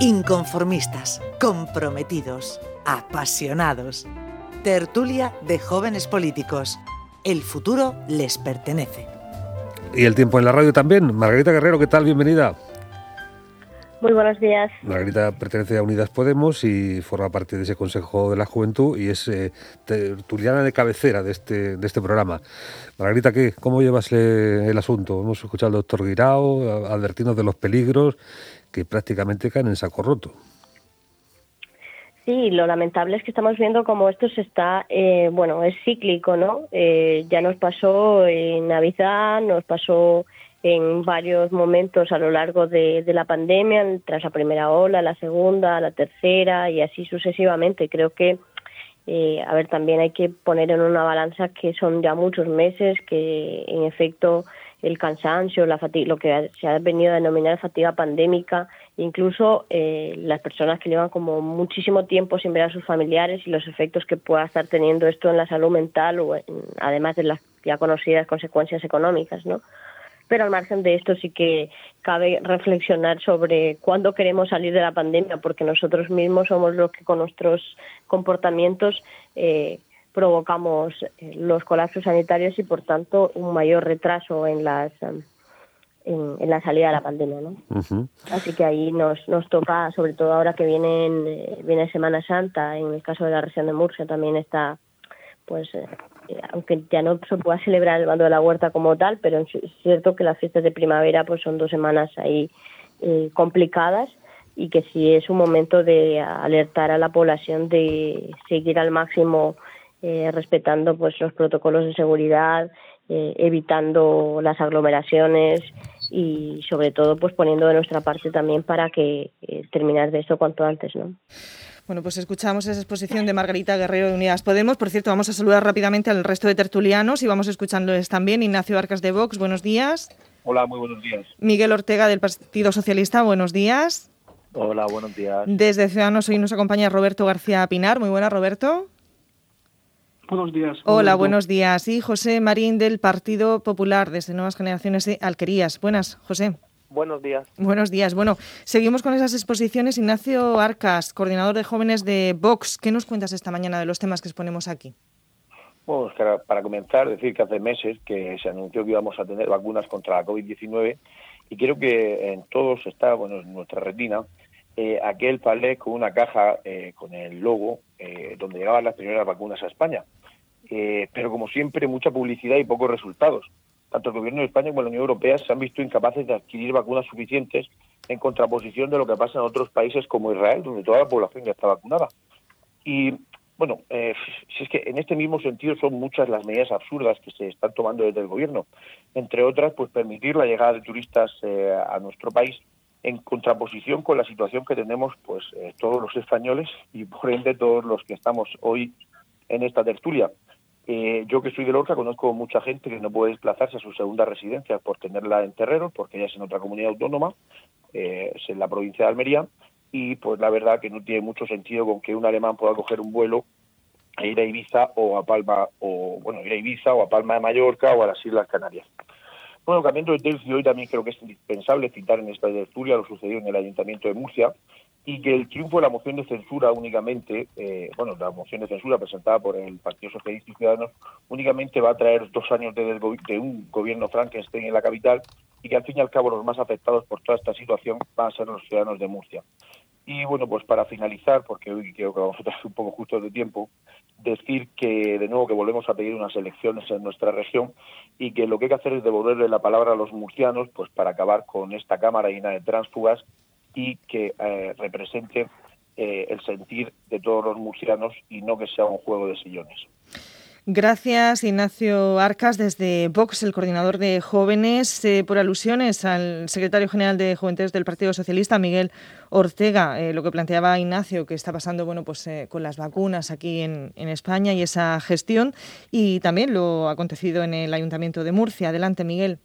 Inconformistas, comprometidos, apasionados. Tertulia de jóvenes políticos. El futuro les pertenece. Y el tiempo en la radio también. Margarita Guerrero, ¿qué tal? Bienvenida. Muy buenos días. Margarita pertenece a Unidas Podemos y forma parte de ese Consejo de la Juventud y es eh, tertuliana de cabecera de este, de este programa. Margarita, ¿qué? ¿cómo llevas el asunto? Hemos escuchado al doctor Guirao advertirnos de los peligros que prácticamente caen en saco roto. Sí, lo lamentable es que estamos viendo cómo esto se está, eh, bueno, es cíclico, ¿no? Eh, ya nos pasó en Navidad, nos pasó en varios momentos a lo largo de, la pandemia, tras la primera ola, la segunda, la tercera y así sucesivamente. Creo que, eh, a ver, también hay que poner en una balanza que son ya muchos meses, que en efecto el cansancio, la fatiga, lo que se ha venido a denominar fatiga pandémica, incluso eh, las personas que llevan como muchísimo tiempo sin ver a sus familiares y los efectos que pueda estar teniendo esto en la salud mental o además de las ya conocidas consecuencias económicas, ¿no? Pero al margen de esto sí que cabe reflexionar sobre cuándo queremos salir de la pandemia, porque nosotros mismos somos los que con nuestros comportamientos eh, provocamos eh, los colapsos sanitarios y por tanto un mayor retraso en las en, la salida de la pandemia, ¿no? Así que ahí nos, nos toca, sobre todo ahora que viene eh, viene Semana Santa, en el caso de la región de Murcia también está, pues, eh, aunque ya no se pueda celebrar el bando de la huerta como tal, pero es cierto que las fiestas de primavera pues son dos semanas ahí complicadas y que sí es un momento de alertar a la población de seguir al máximo eh, respetando pues los protocolos de seguridad, eh, evitando las aglomeraciones y sobre todo pues poniendo de nuestra parte también para que eh, terminar de esto cuanto antes, ¿no? Bueno, pues escuchamos esa exposición de Margarita Guerrero de Unidas Podemos. Por cierto, vamos a saludar rápidamente al resto de tertulianos y vamos escuchándoles también. Ignacio Arcas de Vox, buenos días. Hola, muy buenos días. Miguel Ortega del Partido Socialista, buenos días. Hola, buenos días. Desde Ciudadanos hoy nos acompaña Roberto García Pinar. Muy buena, Roberto. Buenos días. Hola, buenos días. Y José Marín del Partido Popular, desde Nuevas Generaciones de Alquerías. Buenas, José. Buenos días. Buenos días. Bueno, seguimos con esas exposiciones. Ignacio Arcas, coordinador de jóvenes de Vox. ¿Qué nos cuentas esta mañana de los temas que exponemos aquí? Bueno, para comenzar, decir que hace meses que se anunció que íbamos a tener vacunas contra la COVID-19 y creo que en todos está, bueno, en nuestra retina, eh, aquel palé con una caja eh, con el logo eh, donde llegaban las primeras vacunas a España. Eh, pero como siempre, mucha publicidad y pocos resultados. Tanto el Gobierno de España como la Unión Europea se han visto incapaces de adquirir vacunas suficientes en contraposición de lo que pasa en otros países como Israel, donde toda la población ya está vacunada. Y bueno, eh, si es que en este mismo sentido son muchas las medidas absurdas que se están tomando desde el Gobierno, entre otras, pues permitir la llegada de turistas a nuestro país en contraposición con la situación que tenemos pues todos los españoles y por ende todos los que estamos hoy en esta tertulia. Eh, yo que soy de Lorca conozco mucha gente que no puede desplazarse a su segunda residencia por tenerla en Terreros, porque ella es en otra comunidad autónoma, eh, es en la provincia de Almería, y pues la verdad que no tiene mucho sentido con que un alemán pueda coger un vuelo e ir a Ibiza o a Palma, o bueno, ir a Ibiza o a Palma de Mallorca o a las Islas Canarias. Bueno, cambiando de tercio, hoy también creo que es indispensable citar en esta tertulia lo sucedido en el Ayuntamiento de Murcia, y que el triunfo de la moción de censura únicamente, eh, bueno, la moción de censura presentada por el Partido Socialista y Ciudadanos, únicamente va a traer dos años de, de un gobierno Frankenstein en la capital y que al fin y al cabo los más afectados por toda esta situación van a ser los ciudadanos de Murcia. Y bueno, pues para finalizar, porque hoy creo que vamos a estar un poco justo de tiempo, decir que de nuevo que volvemos a pedir unas elecciones en nuestra región y que lo que hay que hacer es devolverle la palabra a los murcianos, pues para acabar con esta Cámara llena de tránsfugas y que eh, represente eh, el sentir de todos los murcianos y no que sea un juego de sillones. Gracias, Ignacio Arcas, desde Vox, el coordinador de jóvenes, eh, por alusiones al secretario general de Juventud del Partido Socialista, Miguel Ortega, lo que planteaba Ignacio, que está pasando bueno, pues, con las vacunas aquí en, en, España y esa gestión, y también lo acontecido en el Ayuntamiento de Murcia. Adelante, Miguel.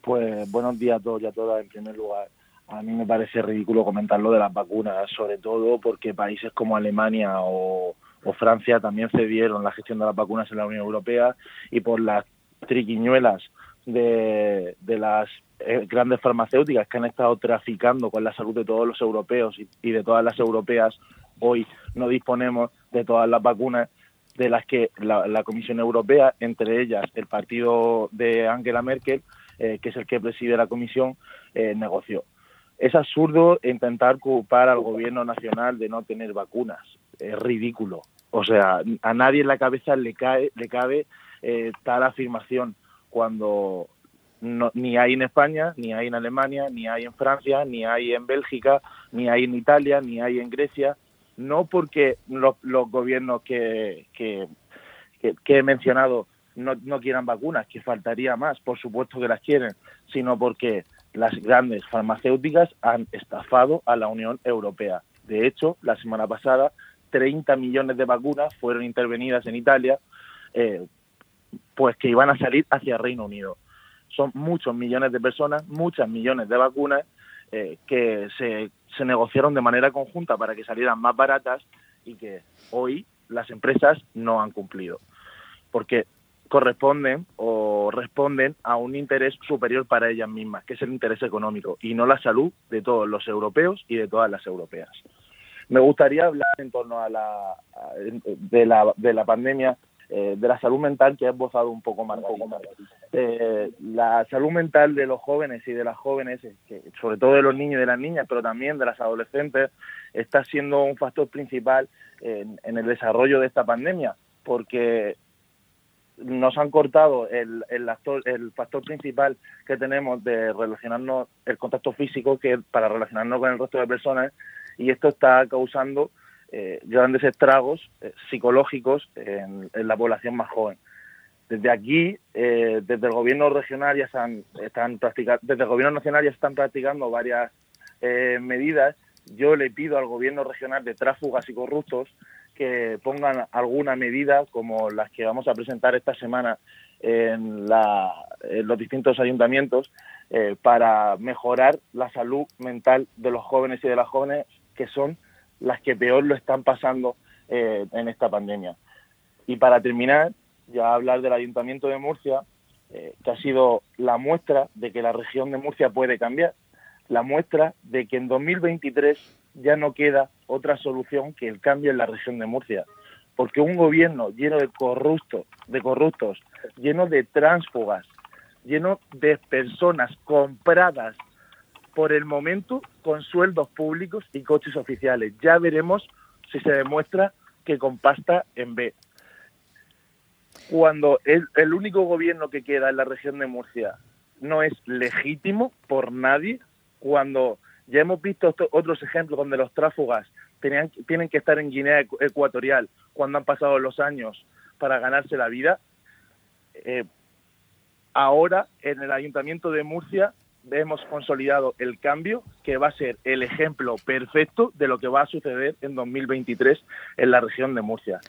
Pues buenos días a todos y a todas, en primer lugar. A mí me parece ridículo comentar lo de las vacunas, sobre todo porque países como Alemania o, Francia también cedieron la gestión de las vacunas en la Unión Europea y por las triquiñuelas de, las eh, grandes farmacéuticas que han estado traficando con la salud de todos los europeos y, de todas las europeas, hoy no disponemos de todas las vacunas de las que la, Comisión Europea, entre ellas el partido de Angela Merkel, eh, que es el que preside la Comisión, eh, negoció. Es absurdo intentar culpar al gobierno nacional de no tener vacunas. Es ridículo. O sea, a nadie en la cabeza le, cae, le cabe eh, tal afirmación cuando ni hay en España, ni hay en Alemania, ni hay en Francia, ni hay en Bélgica, ni hay en Italia, ni hay en Grecia. No porque los, gobiernos que, que, he mencionado no, no quieran vacunas, que faltaría más, por supuesto que las quieren, sino porque las grandes farmacéuticas han estafado a la Unión Europea. De hecho, la semana pasada, 30 millones de vacunas fueron intervenidas en Italia, eh, pues que iban a salir hacia Reino Unido. Son muchos millones de personas, muchas millones de vacunas eh, que se, se negociaron de manera conjunta para que salieran más baratas y que hoy las empresas no han cumplido. Porque corresponden o responden a un interés superior para ellas mismas, que es el interés económico, y no la salud de todos los europeos y de todas las europeas. Me gustaría hablar en torno a la, de, la, de la pandemia, eh, de la salud mental que ha esbozado un poco más. Eh, la salud mental de los jóvenes y de las jóvenes, que, sobre todo de los niños y de las niñas, pero también de las adolescentes, está siendo un factor principal en, en el desarrollo de esta pandemia, porque nos han cortado el, el factor principal que tenemos de relacionarnos, el contacto físico, que para relacionarnos con el resto de personas, y esto está causando eh, grandes estragos eh, psicológicos en, la población más joven. Desde aquí, eh, desde el gobierno regional ya están, practicando, desde el gobierno nacional ya están practicando varias medidas. Yo le pido al gobierno regional de tráfugas y corruptos que pongan alguna medida como las que vamos a presentar esta semana en, los distintos ayuntamientos eh, para mejorar la salud mental de los jóvenes y de las jóvenes que son las que peor lo están pasando eh, en esta pandemia. Y para terminar, ya hablar del Ayuntamiento de Murcia, eh, que ha sido la muestra de que la región de Murcia puede cambiar, la muestra de que en 2023 ya no queda otra solución que el cambio en la región de Murcia. Porque un gobierno lleno de corruptos, de corruptos, lleno de tránsfugas, lleno de personas compradas por el momento con sueldos públicos y coches oficiales. Ya veremos si se demuestra que con pasta en B. Cuando el, único gobierno que queda en la región de Murcia no es legítimo por nadie, cuando ya hemos visto otros ejemplos donde los tráfugas tenían, tienen que estar en Guinea Ecuatorial cuando han pasado los años para ganarse la vida. Eh, ahora, en el Ayuntamiento de Murcia, hemos consolidado el cambio que va a ser el ejemplo perfecto de lo que va a suceder en 2023 en la región de Murcia.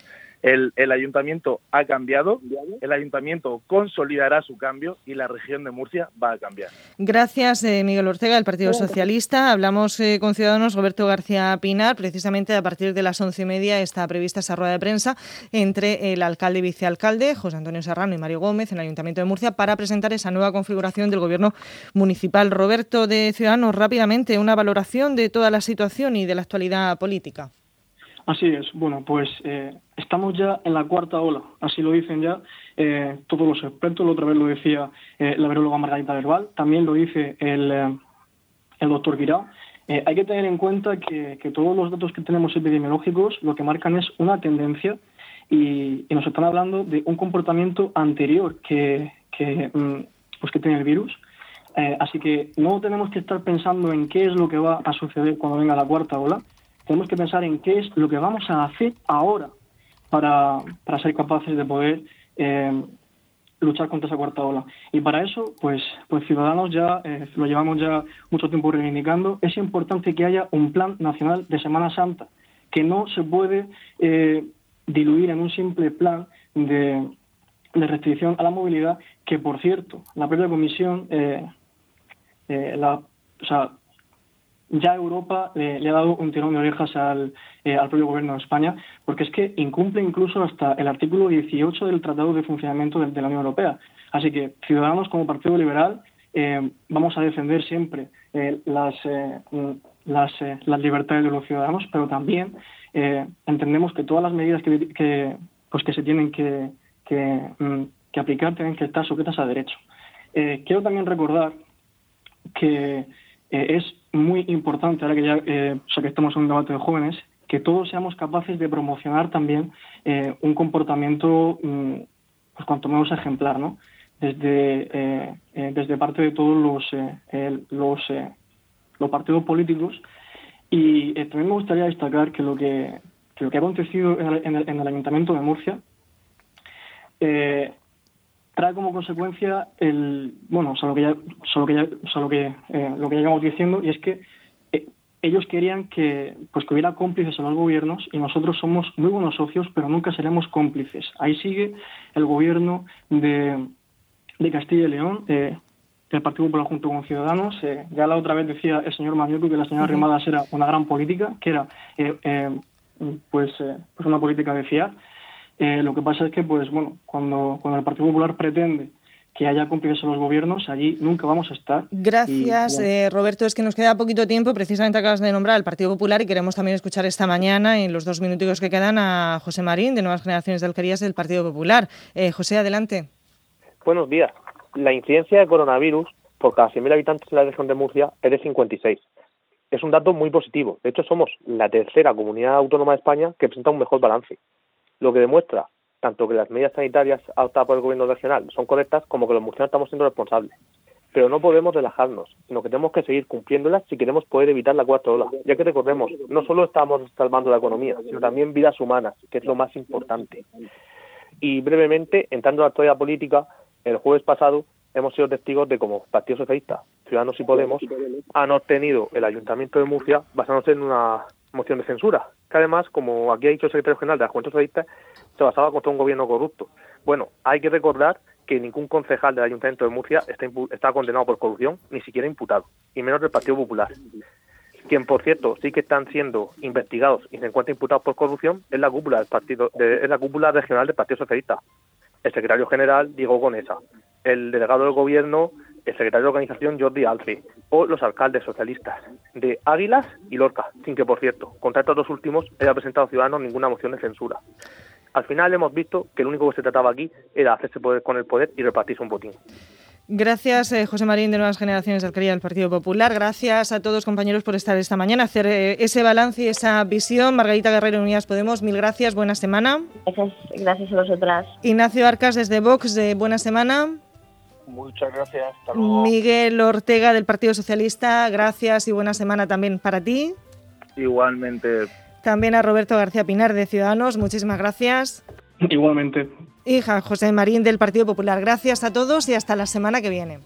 El, ayuntamiento ha cambiado, el ayuntamiento consolidará su cambio y la región de Murcia va a cambiar. Gracias, eh, Miguel Ortega, del Partido Socialista. Hablamos eh, con Ciudadanos Roberto García Pinar. Precisamente a partir de las once y media está prevista esa rueda de prensa entre el alcalde y vicealcalde, José Antonio Serrano y Mario Gómez, en el Ayuntamiento de Murcia, para presentar esa nueva configuración del gobierno municipal. Roberto de Ciudadanos, rápidamente, una valoración de toda la situación y de la actualidad política. Así es. Bueno, pues eh, estamos ya en la cuarta ola, así lo dicen ya eh, todos los expertos. La otra vez lo decía eh, la veróloga Margarita Verbal, también lo dice el, el doctor Guirao. hay que tener en cuenta que, todos los datos que tenemos epidemiológicos lo que marcan es una tendencia y, nos están hablando de un comportamiento anterior que, que, mm, pues que tiene el virus. así que no tenemos que estar pensando en qué es lo que va a suceder cuando venga la cuarta ola, tenemos que pensar en qué es lo que vamos a hacer ahora para, para ser capaces de poder eh, luchar contra esa cuarta ola. Y para eso, pues, pues Ciudadanos ya eh, lo llevamos ya mucho tiempo reivindicando. Es importante que haya un plan nacional de Semana Santa, que no se puede eh, diluir en un simple plan de, de, restricción a la movilidad, que por cierto, la propia comisión, la, ya Europa le ha dado un tirón de orejas al, al propio gobierno de España, porque es que incumple incluso hasta el artículo 18 del Tratado de Funcionamiento de, la Unión Europea. Así que Ciudadanos como Partido Liberal vamos a defender siempre las, las, las libertades de los ciudadanos, pero también entendemos que todas las medidas que, pues que se tienen que, que, mm, que aplicar tienen que estar sujetas a derecho. Eh, quiero también recordar que eh, es muy importante, ahora que ya eh, que estamos en un debate de jóvenes, que todos seamos capaces de promocionar también un comportamiento, mm, pues cuanto menos ejemplar, ¿no? Desde, desde parte de todos los, los, los partidos políticos. Y también me gustaría destacar que lo que, lo que ha acontecido en el, en el Ayuntamiento de Murcia eh, trae como consecuencia el bueno o lo que ya, lo que, ya, lo que eh, lo que ya llevamos diciendo y es que eh, ellos querían que pues que hubiera cómplices en los gobiernos y nosotros somos muy buenos socios pero nunca seremos cómplices. Ahí sigue el gobierno de, de Castilla y León eh, el Partido Popular junto con Ciudadanos ya la otra vez decía el señor Mañuco que la señora Rimadas era una gran política que era pues pues una política de fiar eh, lo que pasa es que, pues bueno, cuando, cuando el Partido Popular pretende que haya cómplices en los gobiernos, allí nunca vamos a estar. Gracias, eh, Roberto. Es que nos queda poquito tiempo. Precisamente acabas de nombrar al Partido Popular y queremos también escuchar esta mañana, en los dos minutos que quedan, a José Marín, de Nuevas Generaciones de Alquerías del Partido Popular. Eh, José, adelante. Buenos días. La incidencia de coronavirus por cada 100.000 habitantes en la región de Murcia es de 56. Es un dato muy positivo. De hecho, somos la tercera comunidad autónoma de España que presenta un mejor balance lo que demuestra tanto que las medidas sanitarias adoptadas por el gobierno regional son correctas como que los murcianos estamos siendo responsables. Pero no podemos relajarnos, sino que tenemos que seguir cumpliéndolas si queremos poder evitar la cuarta ola. Ya que recordemos, no solo estamos salvando la economía, sino también vidas humanas, que es lo más importante. Y brevemente, entrando a la actualidad política, el jueves pasado hemos sido testigos de cómo Partido Socialista, Ciudadanos y Podemos han obtenido el Ayuntamiento de Murcia basándose en una moción de censura, que además, como aquí ha dicho el secretario general de la Juventud Socialista, se basaba contra un gobierno corrupto. Bueno, hay que recordar que ningún concejal del Ayuntamiento de Murcia está, está condenado por corrupción, ni siquiera imputado, y menos del Partido Popular. Quien, por cierto, sí que están siendo investigados y se encuentran imputados por corrupción es la cúpula del partido, es la cúpula regional del Partido Socialista. El secretario general Diego Gonesa, el delegado del gobierno el secretario de organización Jordi Alce o los alcaldes socialistas de Águilas y Lorca, sin que, por cierto, contra estos dos últimos haya presentado Ciudadanos ninguna moción de censura. Al final hemos visto que lo único que se trataba aquí era hacerse poder con el poder y repartirse un botín. Gracias, eh, José Marín, de Nuevas Generaciones de Alquería del Partido Popular. Gracias a todos, compañeros, por estar esta mañana, hacer eh, ese balance y esa visión. Margarita Guerrero, Unidas Podemos, mil gracias, buena semana. Gracias, gracias a vosotras. Ignacio Arcas, desde Vox, de buena semana. Muchas gracias. Miguel Ortega del Partido Socialista, gracias y buena semana también para ti. Igualmente. También a Roberto García Pinar de Ciudadanos, muchísimas gracias. Igualmente. Hija José Marín del Partido Popular, gracias a todos y hasta la semana que viene.